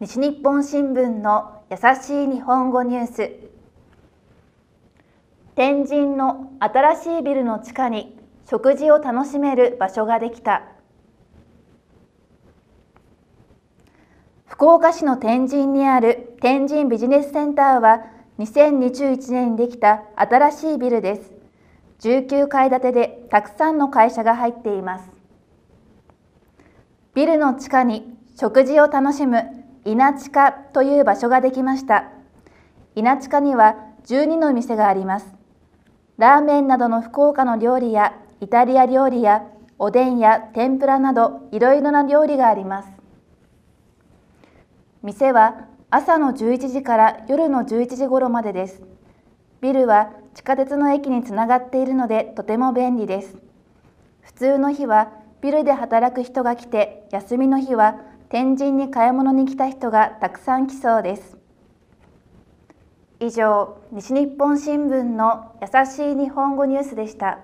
西日本新聞の優しい日本語ニュース。天神の新しいビルの地下に食事を楽しめる場所ができた。福岡市の天神にある天神ビジネスセンターは2021年にできた新しいビルです。19階建てでたくさんの会社が入っています。ビルの地下に食事を楽しむ稲地下という場所ができました。稲地下には12の店があります。ラーメンなどの福岡の料理やイタリア料理やおでんや天ぷらなどいろいろな料理があります。店は朝の11時から夜の11時頃までです。ビルは地下鉄の駅につながっているのでとても便利です。普通の日はビルで働く人が来て休みの日は天神に買い物に来た人がたくさん来そうです。以上西日本新聞の優しい日本語ニュースでした。